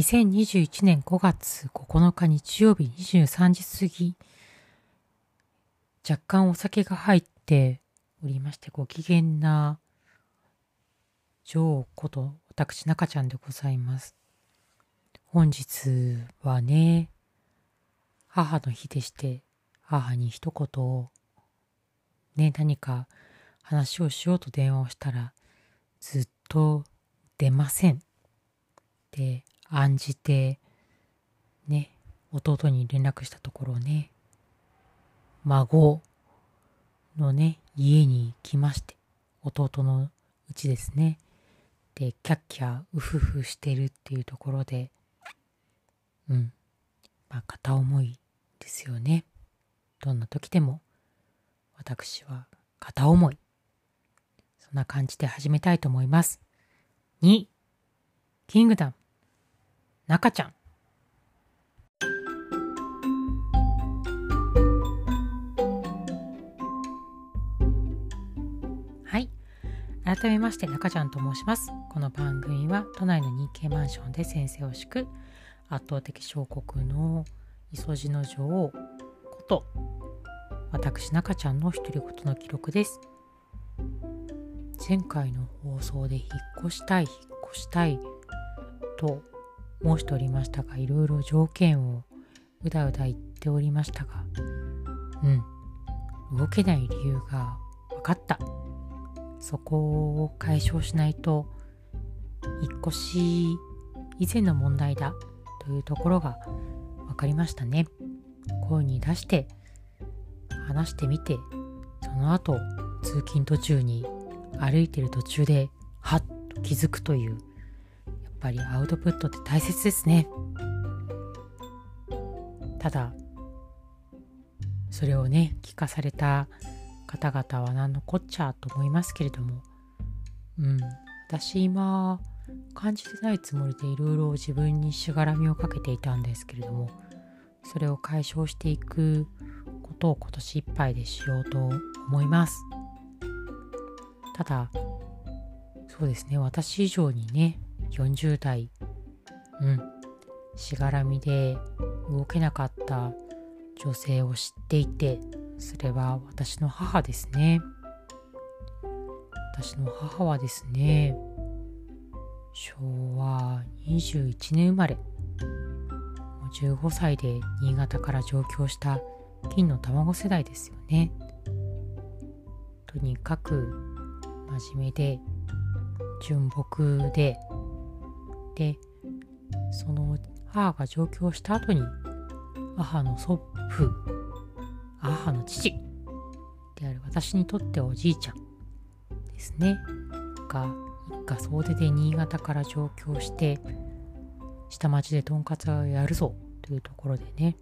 2021年5月9日日曜日23時過ぎ、若干お酒が入っておりましてご機嫌な女王こと私中ちゃんでございます。本日はね、母の日でして、母に一言、ね、何か話をしようと電話をしたら、ずっと出ません。って案じて、ね、弟に連絡したところね、孫のね、家に来まして、弟のうちですね。で、キャッキャウフフしてるっていうところで、うん。まあ、片思いですよね。どんな時でも、私は片思い。そんな感じで始めたいと思います。2、キングダム。中ちゃん。はい。改めまして中ちゃんと申します。この番組は都内の日系マンションで先生を敷く圧倒的小国の磯路の女王こと私中ちゃんの独り言の記録です。前回の放送で引っ越したい引っ越したいと申しておりましたがいろいろ条件をうだうだ言っておりましたがうん動けない理由が分かった。そこを解消しないと引っ越し以前の問題だというところが分かりましたね。声に出して話してみてその後通勤途中に歩いてる途中ではっと気づくというぱりアウトプットって大切ですね。ただ、それをね、聞かされた方々は何のこっちゃと思いますけれども、うん、私今、感じてないつもりでいろいろ自分にしがらみをかけていたんですけれども、それを解消していくことを今年いっぱいでしようと思います。ただ、そうですね、私以上にね、40代、うん、しがらみで動けなかった女性を知っていて、それは私の母ですね。私の母はですね、昭和21年生まれ、15歳で新潟から上京した金の卵世代ですよね。とにかく真面目で純朴ででその母が上京した後に母の祖父母の父である私にとっておじいちゃんですね。が一家総出で新潟から上京して下町でとんかつをやるぞというところでね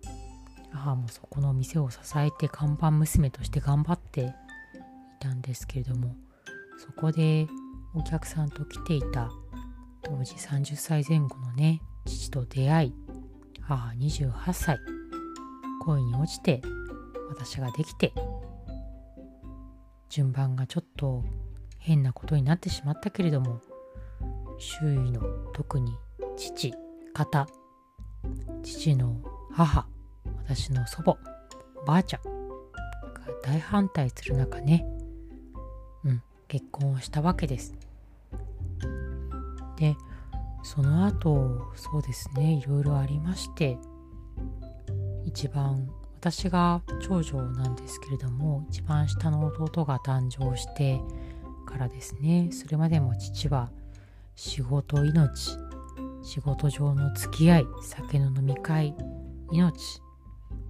母もそこの店を支えて看板娘として頑張っていたんですけれどもそこでお客さんと来ていた当時30歳前後のね父と出会い母28歳恋に落ちて私ができて順番がちょっと変なことになってしまったけれども周囲の特に父方父の母私の祖母ばあちゃんが大反対する中ねうん結婚をしたわけです。でその後そうですねいろいろありまして一番私が長女なんですけれども一番下の弟が誕生してからですねそれまでも父は仕事命仕事上の付き合い酒の飲み会命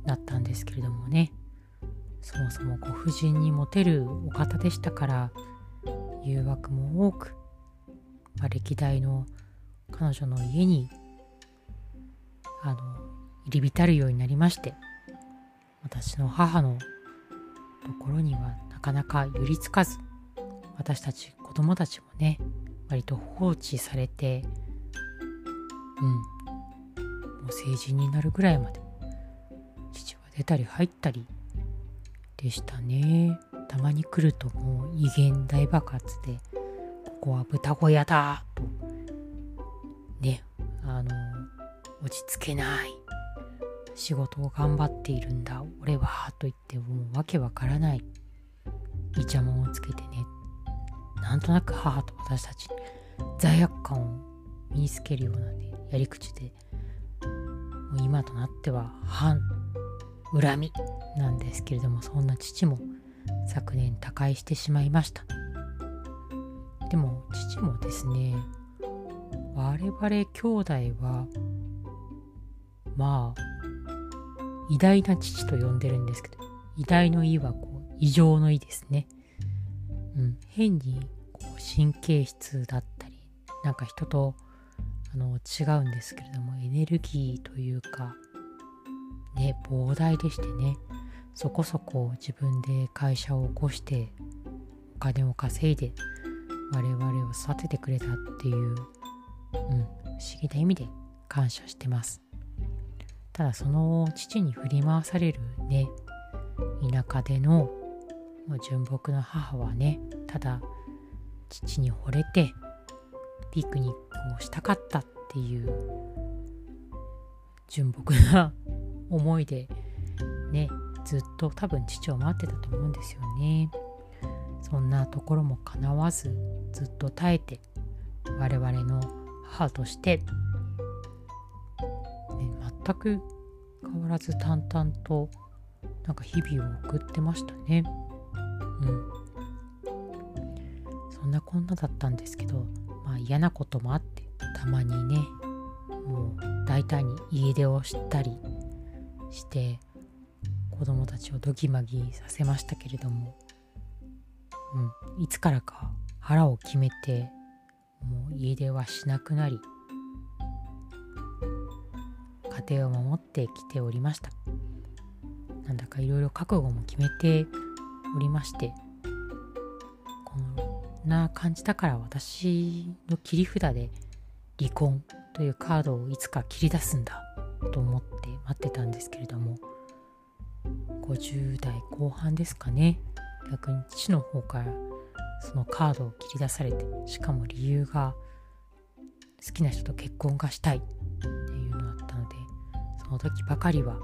だったんですけれどもねそもそもご婦人にモテるお方でしたから誘惑も多くまあ、歴代の彼女の家にあの入り浸るようになりまして私の母のところにはなかなか寄りつかず私たち子供たちもね割と放置されてうんもう成人になるぐらいまで父は出たり入ったりでしたね。たまに来るともう威厳大爆発でここは豚小屋だ。と、ね、あの、落ち着けない。仕事を頑張っているんだ。俺はと言ってもうわけわからない。イチャモンをつけてね。なんとなく母と私たち罪悪感を身につけるようなねやり口でもう今となっては反恨みなんですけれどもそんな父も昨年他界してしまいました。でも父もですね我々兄弟はまあ偉大な父と呼んでるんですけど偉大の意はこう異常の意ですね。うん変にこう神経質だったりなんか人とあの違うんですけれどもエネルギーというかね膨大でしてねそこそこ自分で会社を起こしてお金を稼いで我々を育ててくれたっていう、うん、不思議な意味で感謝してます。ただその父に振り回されるね田舎での純朴な母はねただ父に惚れてピクニックをしたかったっていう純朴な思いでねずっと多分父を待ってたと思うんですよね。そんなところもかなわずずっと耐えて我々の母として、ね、全く変わらず淡々となんか日々を送ってましたね。うん。そんなこんなだったんですけどまあ嫌なこともあってたまにねもう大胆に家出をしたりして子供たちをドギマギさせましたけれども、うん、いつからか腹を決めてもう家出はしなくなり家庭を守ってきておりました。なんだかいろいろ覚悟も決めておりましてこんな感じだから私の切り札で離婚というカードをいつか切り出すんだと思って待ってたんですけれども50代後半ですかね。逆に父の方からそのカードを切り出されてしかも理由が好きな人と結婚がしたいっていうのだったのでその時ばかりは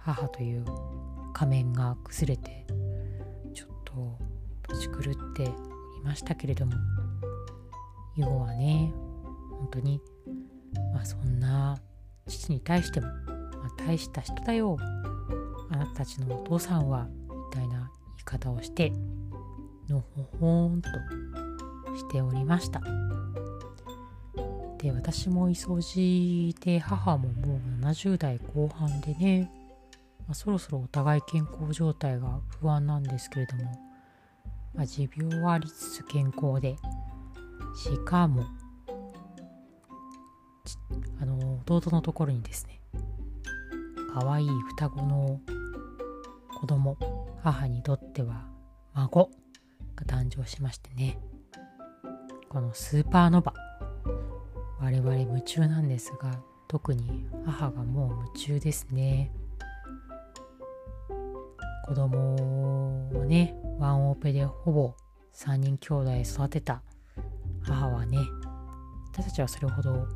母という仮面が崩れてちょっと年狂っていましたけれども以後はね本当にまあそんな父に対しても、まあ、大した人だよ。あなたたちのお父さんはみたいな方をしてのほほーんとしておりました。で私もいそじで母ももう70代後半でね、まあ、そろそろお互い健康状態が不安なんですけれども、まあ、持病はありつつ健康でしかもあの弟のところにですね可愛い双子の子供母にとっては孫が誕生しましてね。このスーパーノヴァ我々夢中なんですが特に母がもう夢中ですね。子供をねワンオペでほぼ3人兄弟育てた母はね私たちはそれほど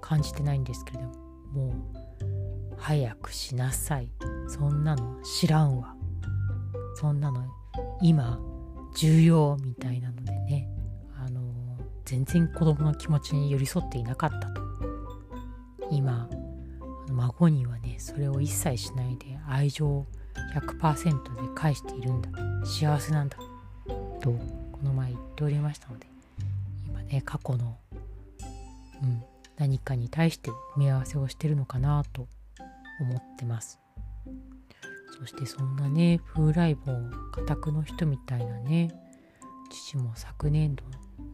感じてないんですけれどももう早くしなさい。そんなの知らんわ。そんなの今重要みたいなのでね。あの全然子供の気持ちに寄り添っていなかったと。今孫にはねそれを一切しないで愛情100%で返しているんだ。幸せなんだ。とこの前言っておりましたので今ね過去のうん何かに対して見合わせをしてるのかなと思ってます。そしてそんなね風来坊家宅の人みたいなね父も昨年度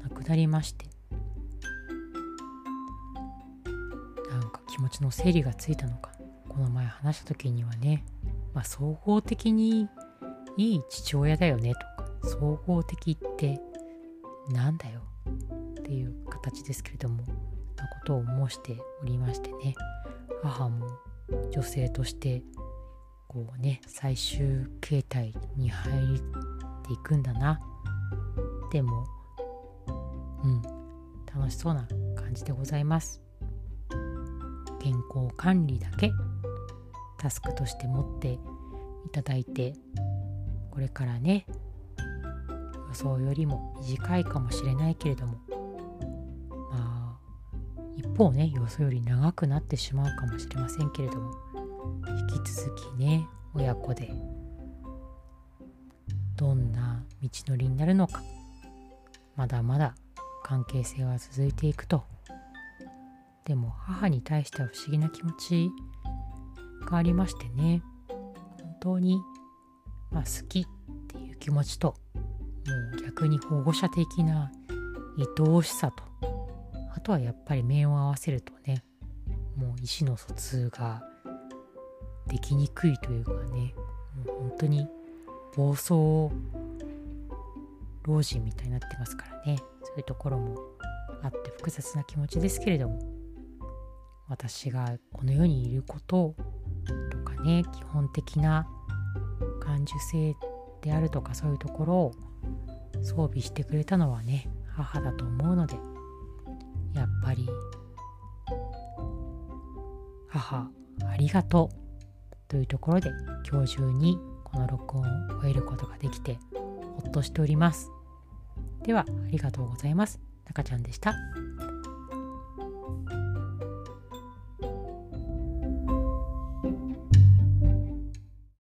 亡くなりましてなんか気持ちの整理がついたのかこの前話した時にはね、まあ、総合的にいい父親だよねとか総合的ってなんだよっていう形ですけれどもなことを申しておりましてね。母も女性としてこうね最終形態に入っていくんだな。でもうん楽しそうな感じでございます。健康管理だけタスクとして持っていただいてこれからね予想よりも短いかもしれないけれども一方ね予想より長くなってしまうかもしれませんけれども引き続きね親子でどんな道のりになるのかまだまだ関係性は続いていくと。でも母に対しては不思議な気持ちがありましてね本当に、まあ、好きっていう気持ちともう逆に保護者的な愛おしさととはやっぱり面を合わせるとねもう意思の疎通ができにくいというかねもう本当に暴走老人みたいになってますからね。そういうところもあって複雑な気持ちですけれども私がこの世にいることとかね基本的な感受性であるとかそういうところを装備してくれたのはね母だと思うのでり母ありがとうというところで今日中にこの録音を終えることができてほっとしております。ではありがとうございます。中ちゃんでした。